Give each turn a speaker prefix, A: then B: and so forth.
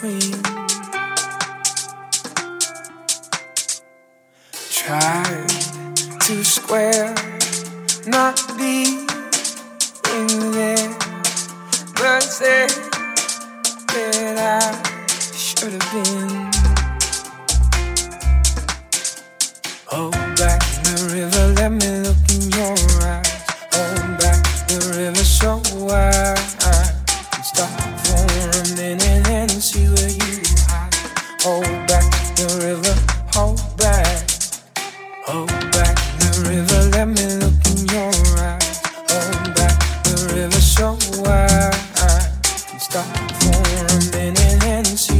A: between. Tried to square, not being there, but said that I should have been. Stop for a minute and see